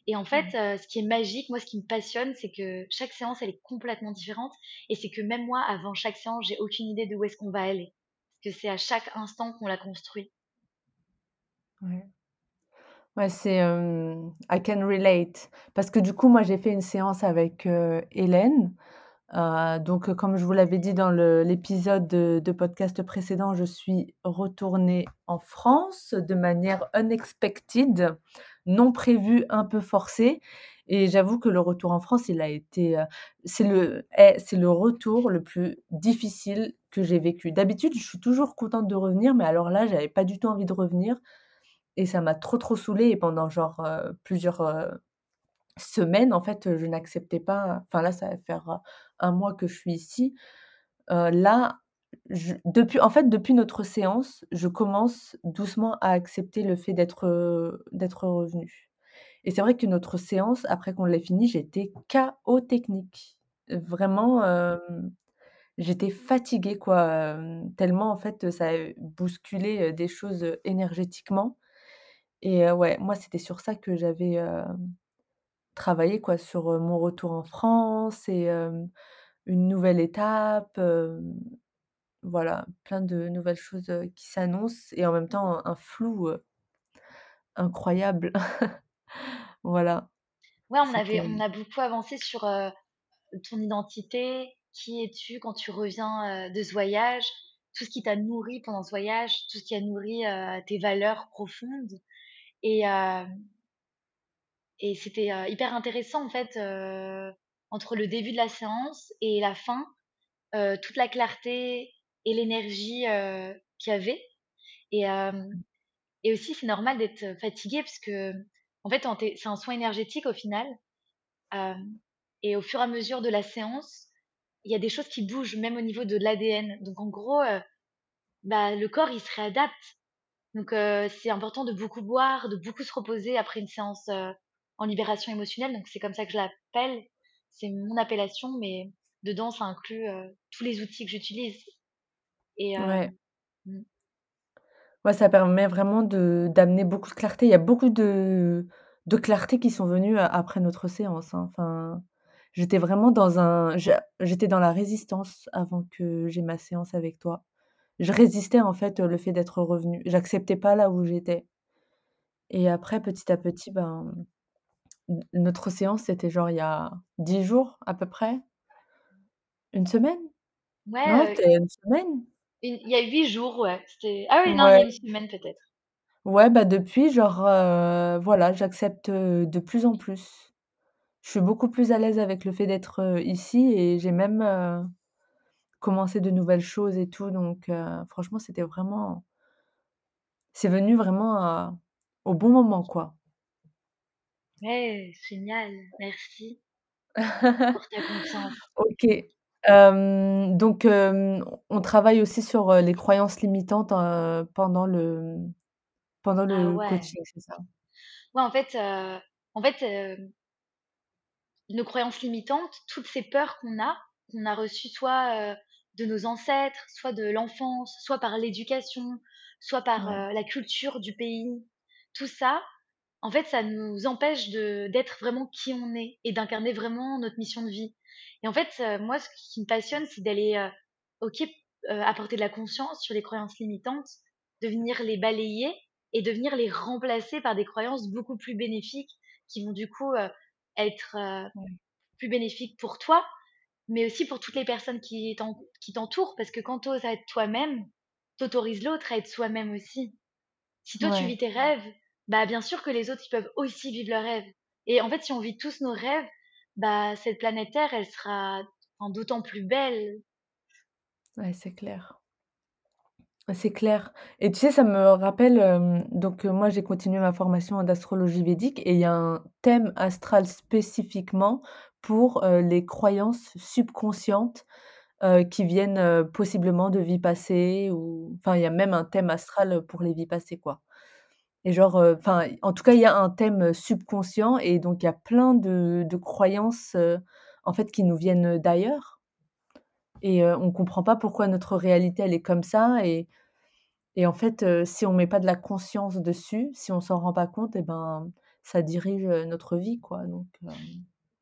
et en fait, Ouais. heu, ce qui est magique, moi, ce qui me passionne, c'est que chaque séance, elle est complètement différente et c'est que même moi, avant chaque séance, j'ai aucune idée de où est-ce qu'on va aller. Parce que c'est à chaque instant qu'on la construit. Ouais. C'est, I can relate parce que du coup, moi, j'ai fait une séance avec, Hélène, donc comme je vous l'avais dit dans l'épisode de podcast précédent, je suis retournée en France de manière unexpected, non prévue, un peu forcée et j'avoue que le retour en France, il a été, c'est le eh, c'est le retour le plus difficile que j'ai vécu. D'habitude, je suis toujours contente de revenir, mais alors là, j'avais pas du tout envie de revenir et ça m'a trop, trop saoulée et pendant genre, heu, plusieurs, heu, semaines, en fait, je n'acceptais pas enfin là, ça va faire, heu, 1 mois que je suis ici. Là, depuis en fait, depuis notre séance, je commence doucement à accepter le fait d'être, d'être revenue et c'est vrai que notre séance, après qu'on l'ait finie, j'étais KO technique. Vraiment, j'étais fatiguée quoi, tellement en fait, ça a bousculé, des choses, énergétiquement et heu, ouais, moi, c'était sur ça que j'avais, hem, travaillé quoi, sur, heu, mon retour en France et hem, une nouvelle étape, hem, voilà, plein de nouvelles choses, heu, qui s'annoncent et en même temps un un flou, heu, incroyable. Voilà, Ouais, on avait c'était on a beaucoup avancé sur, heu, ton identité, qui es-tu quand tu reviens, heu, de ce voyage, tout ce qui t'a nourri pendant ce voyage, tout ce qui a nourri, heu, tes valeurs profondes et c'était, hyper intéressant en fait, entre le début de la séance et la fin, toute la clarté et l'énergie, qu'il y avait. Et hem et aussi c'est normal d'être, fatigué parce fait quand tu es c'est un soin énergétique au final, et au fur et à mesure de la séance, il y a des choses qui bougent même au niveau de l'ADN donc en gros, bah, le corps il se réadapte donc c'est important de beaucoup boire, de beaucoup se reposer après une séance, en libération émotionnelle, donc c'est comme ça que je l'appelle. C'est mon appellation, mais dedans ça inclut, tous les outils que j'utilise et ouais. mmh, Ouais, ça permet vraiment de d'amener beaucoup de clarté. Il y a beaucoup de de clarté qui sont venues a après notre séance, hein. Enfin, j'étais vraiment dans un j'étais dans la résistance avant que j'ai ma séance avec toi. Je résistais, en fait, le fait d'être revenue. J'acceptais pas là où j'étais et après petit à petit, ben, notre séance, c'était genre il y a 10 jours à peu près? Une semaine? Non, ouais, heu, c'était une semaine? il y a 8 jours, ouais, ah oui, non, il y a une semaine peut-être. Ouais, bah, depuis genre, heu, voilà, j'accepte, heu, de plus en plus. Je suis beaucoup plus à l'aise avec le fait d'être, ici et j'ai même, commencé de nouvelles choses et tout donc franchement, c'était vraiment c'est venu vraiment au bon moment, quoi. Ouais, génial, merci pour ta confiance. OK. Donc on travaille aussi sur, les croyances limitantes, pendant le pendant Ah le ouais. coaching, c'est ça? Ouais, en fait, en Nos croyances limitantes, toutes ces peurs qu'on a, qu'on a reçues soit, de nos ancêtres, soit de l'enfance, soit par l'éducation, soit par, Ouais, heu, la culture du pays. Tout ça, en fait, ça nous empêche d'être vraiment qui on est et d'incarner vraiment notre mission de vie. Et en fait, heu, moi, ce qui me passionne, c'est d'aller, heu, OK, apporter de la conscience sur les croyances limitantes, de venir les balayer et de venir les remplacer par des croyances beaucoup plus bénéfiques qui vont du coup, être, ouais, plus bénéfiques pour toi, mais aussi pour toutes les personnes qui t'en qui t'entourent. Parce que quand tu oses être toi-même, tu autorises l'autre à être soi-même aussi. Si toi tu vis tes rêves, bah, bien sûr que les autres, ils peuvent aussi vivre leurs rêves. Et en fait, si on vit tous nos rêves, bah, cette planète Terre, elle sera, enfin, d'autant plus belle. ouais, c'est clair. C'est clair et tu sais, ça me rappelle, hem, donc heu, moi, j'ai continué ma formation en astrologie védique et il y a un thème astral spécifiquement pour, heu, les croyances subconscientes, heu, qui viennent, heu, possiblement de vies passées ou enfin, il y a même un thème astral, pour les vies passées, quoi. Et genre, en tout cas, il y a un thème, subconscient et donc il y a plein de de croyances, en fait, qui nous viennent, d'ailleurs. Et heu, on comprend pas pourquoi notre réalité, elle est comme ça et et en fait, si on met pas de la conscience dessus, si on s'en rend pas compte et ben, ça dirige, notre vie, quoi. Donc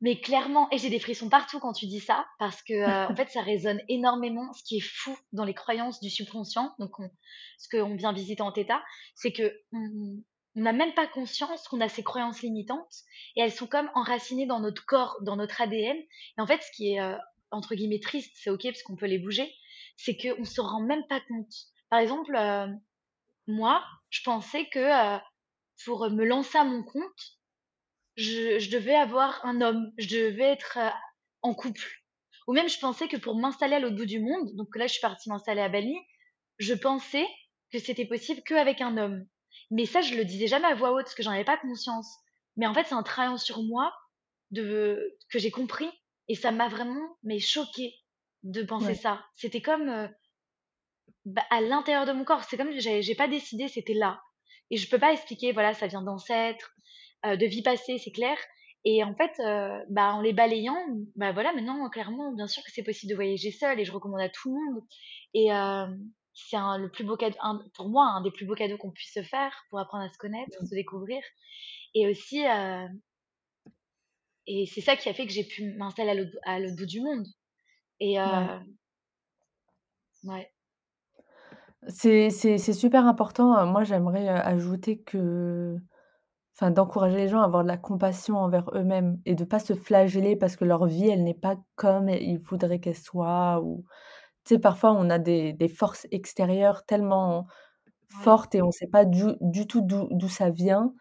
Mais clairement et j'ai des frissons partout quand tu dis ça parce que, heu, en fait, ça résonne énormément. Ce qui est fou dans les croyances du subconscient, donc on ce qu'on vient visiter en Theta, c'est qu'on on n'a même pas conscience qu'on a ces croyances limitantes et elles sont comme enracinées dans notre corps, dans notre ADN et en fait, ce qui est, heu, entre guillemets «triste», c'est OK parce qu'on peut les bouger, c'est qu'on se rend même pas compte. Par exemple, heu, moi, je pensais que, pour me lancer à mon compte, je, je devais avoir un homme, je devais être euh, en couple. Ou même, je pensais que pour m'installer à l'autre bout du monde, donc là, je suis partie m'installer à Bali, je pensais que c'était possible qu'avec un homme. Mais ça, je le disais jamais à voix haute parce que j'en avais pas conscience. Mais en fait, c'est un travail sur moi de, que j'ai compris et ça m'a vraiment, mais choqué de penser ouais, ça. C'était comme euh, bah, à l'intérieur de mon corps. C'est comme j'ai pas décidé, c'était là. Et je peux pas expliquer, voilà, ça vient d'ancêtres, euh, de vie passée, c'est clair. Et en fait, euh, bah, en les balayant, bah voilà, maintenant, clairement, bien sûr que c'est possible de voyager seul et je recommande à tout le monde. Et euh, c'est un, le plus beau cadeau, un- pour moi, un des plus beaux cadeaux qu'on puisse se faire pour apprendre à se connaître, mmh, se découvrir. Et aussi, euh, et c'est ça qui a fait que j'ai pu m'installer à l'autre à l'autre bout du monde. Et ouais. ouais, C'est c'est c'est super important, moi j'aimerais, ajouter que enfin d'encourager les gens à avoir de la compassion envers eux-mêmes et de pas se flageller parce que leur vie, elle n'est pas comme ils voudraient qu'elle soit ou tu sais, parfois on a des des forces extérieures tellement ouais, fortes et on sait pas du du tout d'où ça vient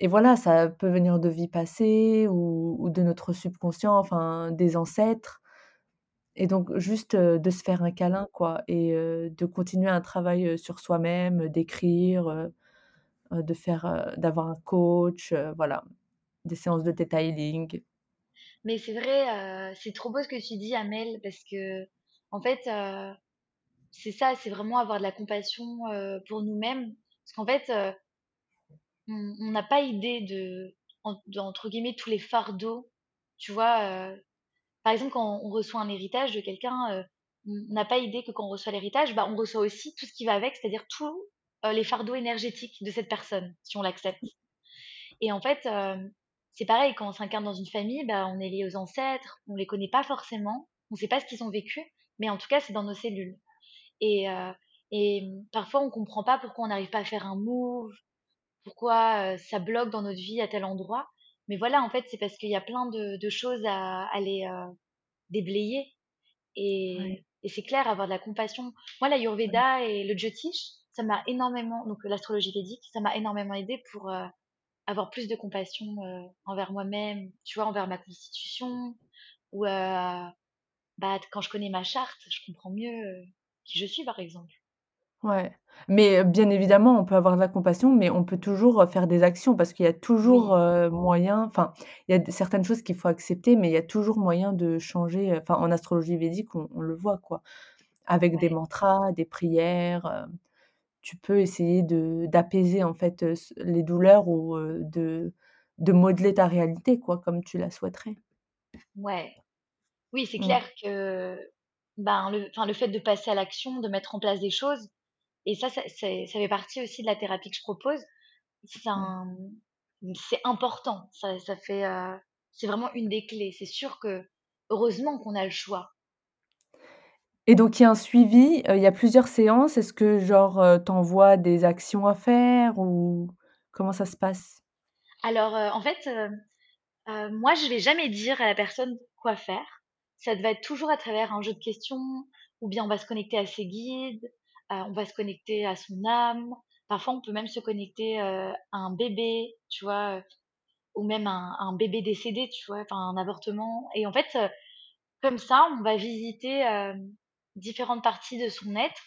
et voilà, ça peut venir de vies passées ou ou de notre subconscient, enfin des ancêtres et donc juste, heu, de se faire un câlin quoi et heu, de continuer un travail, heu, sur soi-même, d'écrire, de faire, heu, d'avoir un coach, heu, voilà, des séances de theta healing. Mais c'est vrai, c'est trop beau ce que tu dis Amel parce que en fait, c'est ça, c'est vraiment avoir de la compassion, pour nous-mêmes. Parce qu'en fait, on n'a pas idée de de entre guillemets «tous les fardeaux», tu vois? Par exemple, quand on reçoit un héritage de quelqu'un, on n'a pas idée que quand on reçoit l'héritage, bah, on reçoit aussi tout ce qui va avec, c'est-à-dire tous, heu, les fardeaux énergétiques de cette personne, si on l'accepte. Et en fait, hem, c'est pareil, quand on s'incarne dans une famille, bah, on est lié aux ancêtres, on les connaît pas forcément, on sait pas ce qu'ils ont vécu, mais en tout cas, c'est dans nos cellules. Et, heu et mmh, parfois, on comprend pas pourquoi on n'arrive pas à faire un move, pourquoi, ça bloque dans notre vie à tel endroit. Mais voilà, en fait, c'est parce qu'il y a plein de de choses à aller, déblayer Ouais, et et c'est clair, avoir de la compassion. Moi, ouais, l'ayurveda et le jyotish, ça m'a énormément donc l'astrologie védique, ça m'a énormément aidé pour, heu, avoir plus de compassion, heu, envers moi-même, tu vois? Envers ma constitution ou, bah, quand je connais ma charte, je comprends mieux, qui je suis, par exemple. ouais. Mais, bien évidemment, on peut avoir de la compassion, mais on peut toujours, faire des actions parce qu'il y a toujours, Oui, moyen enfin, il y a certaines choses qu'il faut accepter, mais il y a toujours moyen de changer, enfin, en astrologie védique, on on le voit, quoi. Avec des mantras, des prières, tu peux essayer d'apaiser, en fait, les douleurs ou, de de modeler ta réalité, quoi, comme tu la souhaiterais. ouais. Oui, c'est clair que, ben, le enfin, le fait de passer à l'action, de mettre en place des choses et ça, ça fait partie aussi de la thérapie que je propose. C'est important. Ça ça fait, heu, c'est vraiment une des clés. C'est sûr que heureusement qu'on a le choix. Et donc il y a un suivi, heu, il y a plusieurs séances. Est-ce que genre, heu, tu envoies des actions à faire ou comment ça se passe? Alors, heu, en fait, Heu, moi, je vais jamais dire à la personne quoi faire. Ça va être toujours à travers un jeu de questions ou bien on va se connecter à ses guides, on va se connecter à son âme. Parfois, on peut même se connecter, à un bébé, tu vois? Ou même un un bébé décédé, tu vois? Enfin, un avortement et en fait, comme ça, on va visiter, différentes parties de son être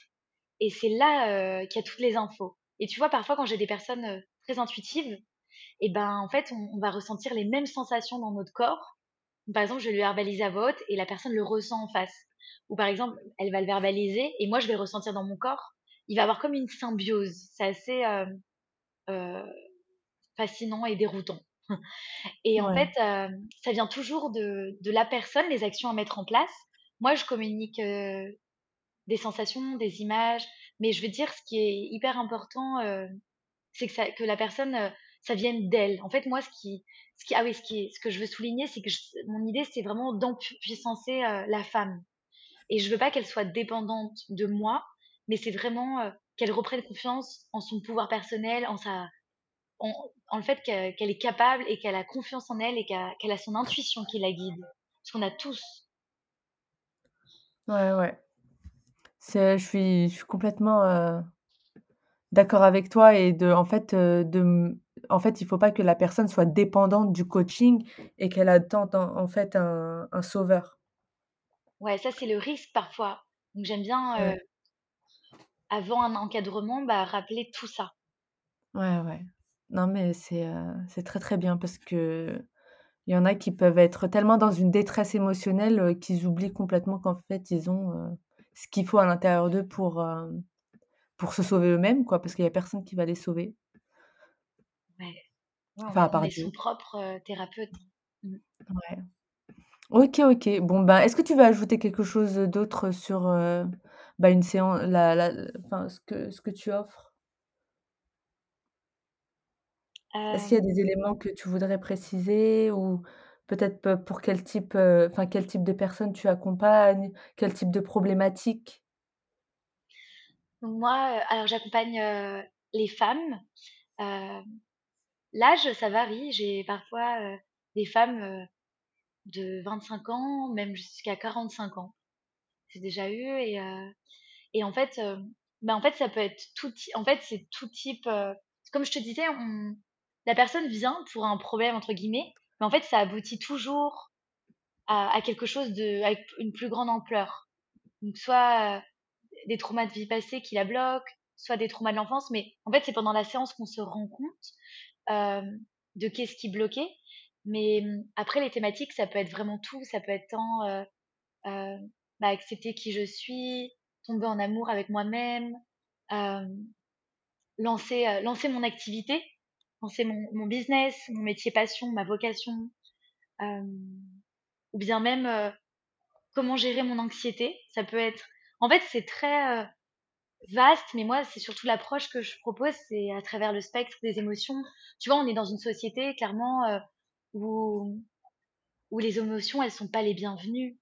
et c'est là, heu, qu'il y a toutes les infos et tu vois, parfois, quand j'ai des personnes, heu, très intuitives et ben, en fait, on on va ressentir les mêmes sensations dans notre corps par exemple, je vais lui verbaliser à voix haute et la personne le ressent en face. où par exemple, elle va le verbaliser et moi je vais ressentir dans mon corps. Il va y avoir comme une symbiose. C'est assez euh, euh, fascinant et déroutant. Et en fait, euh, ça vient toujours de, de la personne, les actions à mettre en place. Moi, je communique des sensations, des images, mais je veux dire, ce qui est hyper important, c'est que, la personne, ça vienne d'elle. En fait, moi, ce qui, ah oui, ce que je veux souligner, c'est que mon idée, c'est vraiment d'empuissancer la femme. Et je veux pas qu'elle soit dépendante de moi, mais c'est vraiment qu'elle reprenne confiance en son pouvoir personnel, en sa, en, le fait qu'elle est capable et qu'elle a confiance en elle et qu'elle a, qu'elle a son intuition qui la guide. Parce qu'on a tous. Ouais, ouais. C'est je suis je suis complètement, heu, d'accord avec toi et de en fait, heu, de m en fait, il faut pas que la personne soit dépendante du coaching et qu'elle attende en en fait un un sauveur. Ouais, ça c'est le risque parfois. Donc j'aime bien, Ouais, euh, avant un encadrement, bah, rappeler tout ça. ouais, ouais. Non, mais c'est, heu, c'est très, très bien parce qu'il y en a qui peuvent être tellement dans une détresse émotionnelle, heu, qu'ils oublient complètement qu'en fait, ils ont, heu, ce qu'il faut à l'intérieur d'eux pour, hem, pour se sauver eux-mêmes, quoi, parce qu'il y a personne qui va les sauver. Ouais. Ouais, Enfin, à part son propre euh, thérapeute. Mm. Ouais. OK, OK. Bon, bah, est-ce que tu veux ajouter quelque chose, d'autre sur, bah, une séance la la ce que ce que tu offres? Est-ce qu'il y a des éléments que tu voudrais préciser ou peut-être pe pour quel type, heu, enfin, quel type de personnes tu accompagnes? Quel type de problématique? donc moi, alors j'accompagne les femmes. L'âge, ça varie. J'ai parfois des femmes de 25 ans, même jusqu'à 45 ans. C'est déjà eu et et en fait, bah en fait ça peut être tout. ty- En fait, c'est tout type. comme je te disais, on, la personne vient pour un problème entre guillemets, mais en fait ça aboutit toujours à, quelque chose de plus grande ampleur. Donc soit euh, des traumas de vie passée qui la bloquent, soit des traumas de l'enfance, mais en fait c'est pendant la séance qu'on se rend compte euh, de qu'est-ce qui bloquait. Mais hum, après les thématiques, ça peut être vraiment tout, ça peut être tant euh, bah, accepter qui je suis, tomber en amour avec moi-même, lancer, lancer mon activité, lancer mon, mon business, mon métier passion, ma vocation, euh, ou bien même euh, comment gérer mon anxiété. Ça peut être, en fait, c'est très euh, vaste, mais moi, c'est surtout l'approche que je propose, c'est à travers le spectre des émotions. Tu vois, on est dans une société clairement où, où les émotions, elles sont pas les bienvenues.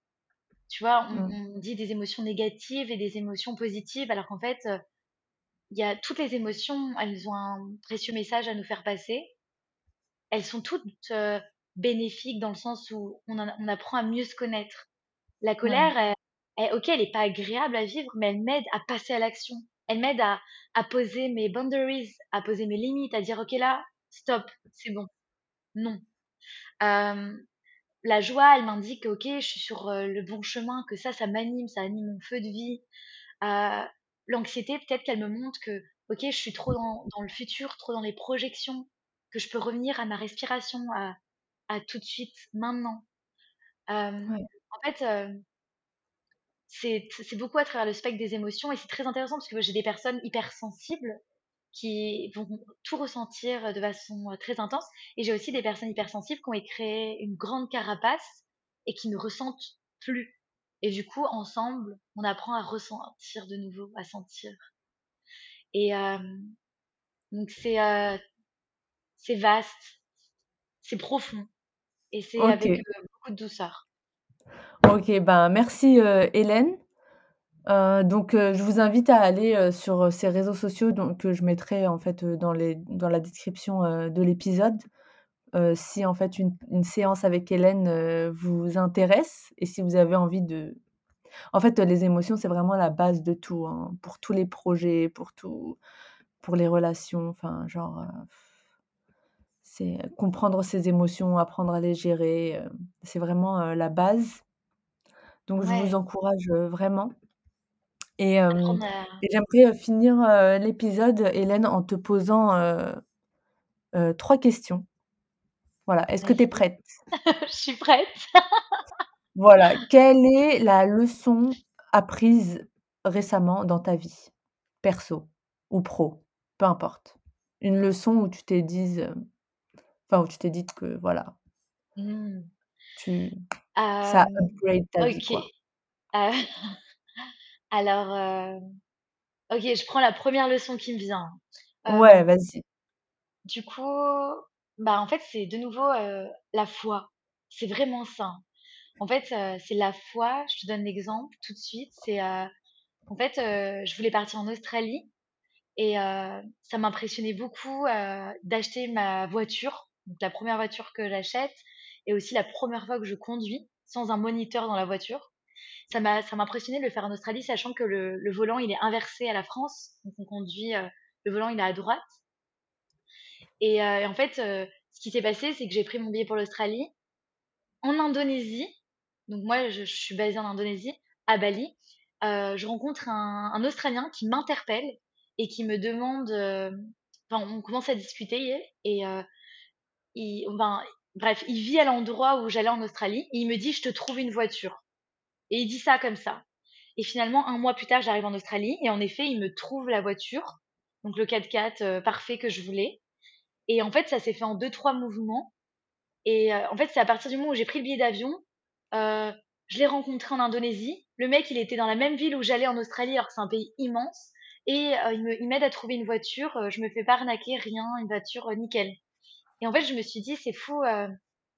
Tu vois, Mmh, on, on dit des émotions négatives et des émotions positives, alors qu'en fait, il y a toutes les émotions, elles ont un précieux message à nous faire passer. Elles sont toutes euh, bénéfiques dans le sens où on, en- on apprend à mieux se connaître. La ouais, colère, elle, elle- ok, elle n'est pas agréable à vivre, mais elle m'aide à passer à l'action. Elle m'aide à, à poser mes boundaries, à poser mes limites, à dire, ok, là, stop, c'est bon, non. Euh, la joie, elle m'indique, ok, je suis sur euh, le bon chemin, que ça, ça m'anime, ça anime mon feu de vie. Euh, l'anxiété, peut-être qu'elle me montre que, ok, je suis trop dans, dans le futur, trop dans les projections, que je peux revenir à ma respiration, à, à tout de suite, maintenant. Euh, ouais, en fait, euh, c'est beaucoup à travers le spectre des émotions et c'est très intéressant parce que j'ai des personnes hypersensibles qui vont tout ressentir de façon très intense et j'ai aussi des personnes hypersensibles qui ont créé une grande carapace et qui ne ressentent plus. Et du coup, ensemble, on apprend à ressentir de nouveau, à sentir. Et euh, donc c'est euh, c'est vaste, c'est profond et c'est avec euh, beaucoup de douceur. OK, ben, merci, Hélène. Donc je vous invite à aller, sur, ces réseaux sociaux donc que je mettrai en fait, dans les dans la description, de l'épisode. Heu, si en fait une une séance avec Hélène, heu, vous intéresse et si vous avez envie de en fait, les émotions, c'est vraiment la base de tout, hein, pour tous les projets, pour tout pour les relations, enfin genre, heu, c'est comprendre ses émotions, apprendre à les gérer, c'est vraiment, la base. Donc je vous encourage, vraiment et hem apprendre à... et j'aimerais, finir, l'épisode, Hélène, en te posant, 3 questions. Voilà, est-ce que tu es prête? je suis prête. Voilà, quelle est la leçon apprise récemment dans ta vie? Perso ou pro, peu importe. Une leçon où tu t'es dise, heu, enfin où tu t'es dite que voilà Mmh. tu ça Hem, upgrade ta vie, quoi. Heu, alors, OK, je prends la première leçon qui me vient. Ouais, vas-y. du coup, bah, en fait, c'est de nouveau, la foi. C'est vraiment ça. En fait, c'est la foi. Je te donne l'exemple tout de suite. C'est, en fait, je voulais partir en Australie et ça m'impressionnait beaucoup, d'acheter ma voiture, donc la première voiture que j'achète et aussi la première fois que je conduis sans un moniteur dans la voiture. Ça m'a ça m'impressionnait de le faire en Australie, sachant que le le volant, il est inversé à la France, donc on conduit, le volant, il est à droite et heu et en fait, heu, ce qui s'est passé, c'est que j'ai pris mon billet pour l'Australie en Indonésie, donc moi je suis basée en Indonésie, à Bali, heu, je rencontre un Australien qui m'interpelle et qui me demande, enfin on commence à discuter et il bref, il vit à l'endroit où j'allais en Australie et il me dit: «Je te trouve une voiture» et il dit ça comme ça. Et finalement un mois plus tard, j'arrive en Australie et en effet, il me trouve la voiture, donc le 4x4, heu, parfait que je voulais et en fait, ça s'est fait en deux trois mouvements. Et heu, en fait, c'est à partir du moment où j'ai pris le billet d'avion, heu, je l'ai rencontré en Indonésie. Le mec, il était dans la même ville où j'allais en Australie, alors que c'est un pays immense. Et heu, il m'aide à trouver une voiture, je me fais pas arnaquer, rien, une voiture, nickel. Et en fait, je me suis dit: «C'est fou»,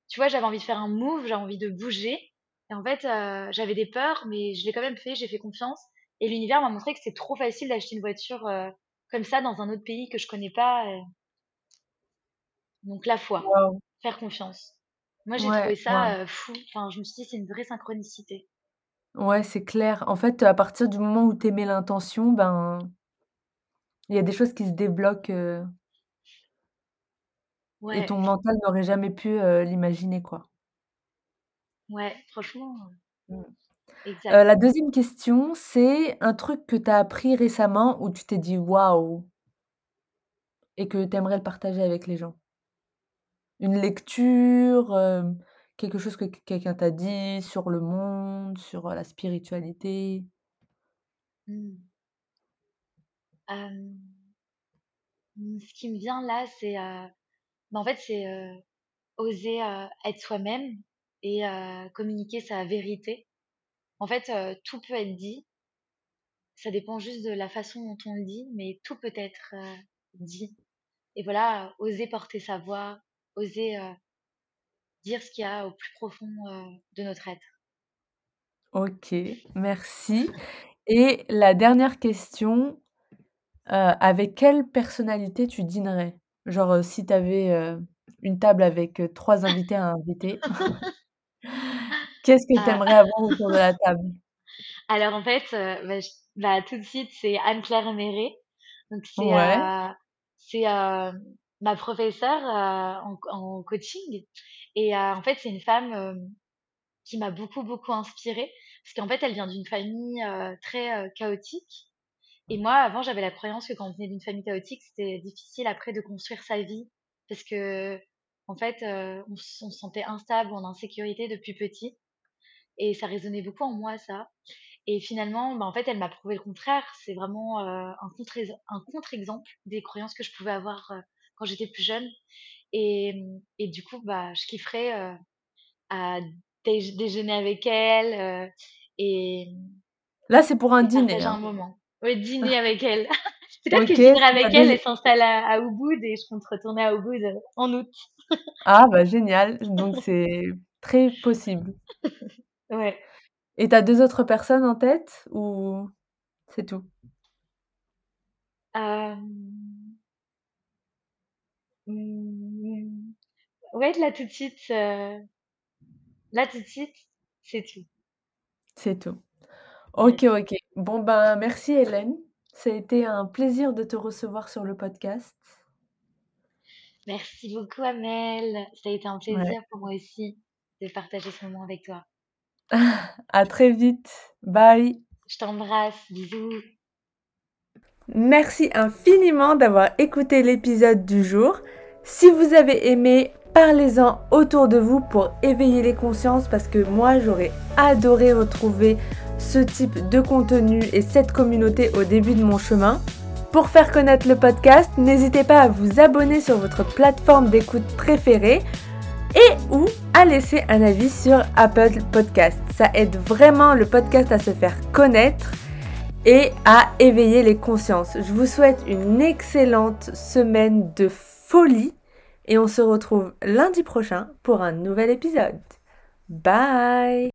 tu vois, j'avais envie de faire un move, j'avais envie de bouger. Et en fait, j'avais des peurs, mais je l'ai quand même fait, j'ai fait confiance. Et l'univers m'a montré que c'est trop facile d'acheter une voiture, comme ça dans un autre pays que je connais pas, donc la foi, faire confiance. Moi, j'ai trouvé Ouais, ça, fou. Enfin, je me suis dit: «C'est une vraie synchronicité». Ouais, c'est clair. En fait, à partir du moment où tu émets l'intention, ben, il y a des choses qui se débloquent, et Ouais, ton mental n'aurait jamais pu, l'imaginer, quoi. ouais, franchement, heu, Mmh. Exact. la deuxième question, c'est un truc que tu as appris récemment où tu t'es dit: «Waouh» et que tu aimerais le partager avec les gens? Une lecture, hem, quelque chose que quelqu'un t'a dit sur le monde, sur, la spiritualité? Mmh. Mmh, ce qui me vient là, c'est, bah, en fait, c'est, oser, être soi-même et communiquer sa vérité. En fait, tout peut être dit, ça dépend juste de la façon dont on le dit, mais tout peut être, dit et voilà, oser porter sa voix, oser, dire ce qu'il y a au plus profond, de notre être. OK, merci et la dernière question, avec quelle personnalité tu dînerais? Genre, si tu avais, une table avec, 3 invités à inviter, qu'est-ce que tu Heu aimerais avoir autour de la table? Alors en fait, bah, bah, tout de suite, c'est Anne-Claire Méré. Donc c'est, Ouais, c'est, ma professeure, heu, en en coaching et heu, en fait, c'est une femme, hem, qui m'a beaucoup, beaucoup inspirée parce qu'en fait, elle vient d'une famille, très, chaotique et moi, avant, j'avais la croyance que quand on venait d'une famille chaotique, c'était difficile après de construire sa vie parce qu'en fait, heu, on se sentait instable ou en insécurité depuis petit et ça résonnait beaucoup en moi ça et finalement, bah, en fait, elle m'a prouvé le contraire. C'est vraiment, un contre un contre-exemple des croyances que je pouvais avoir, quand j'étais plus jeune et mmh et du coup, bah, je kifferais, à déj déjeuner avec elle, et mmh là, c'est pour un dîner, partager hein? un moment. Ouais, dîner avec elle. Peut-être que OK, je dînerai as avec elle, elle s'installe à à Ubud et je compte retourner à Ubud, en août. ah bah, génial, donc c'est très possible Ouais. et tu as 2 autres personnes en tête ou c'est tout? Mmh, ouais, là, tout de suite, là, tout de suite, c'est tout. C'est tout. OK. OK. Bon, ben, merci Hélène. Ça a été un plaisir de te recevoir sur le podcast. Merci beaucoup Amel. Ça a été un Ouais. plaisir pour moi aussi de partager ce moment avec toi. À très vite. Bye. Je t'embrasse, bisous. Merci infiniment d'avoir écouté l'épisode du jour. Si vous avez aimé, Parlez-en autour de vous pour éveiller les consciences parce que moi j'aurais adoré retrouver ce type de contenu et cette communauté au début de mon chemin. Pour faire connaître le podcast, n'hésitez pas à vous abonner sur votre plateforme d'écoute préférée et ou à laisser un avis sur Apple Podcast. Ça aide vraiment le podcast à se faire connaître et à éveiller les consciences. Je vous souhaite une excellente semaine de folie et on se retrouve lundi prochain pour un nouvel épisode. Bye